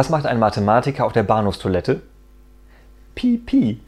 Was macht ein Mathematiker auf der Bahnhofstoilette? Pipi.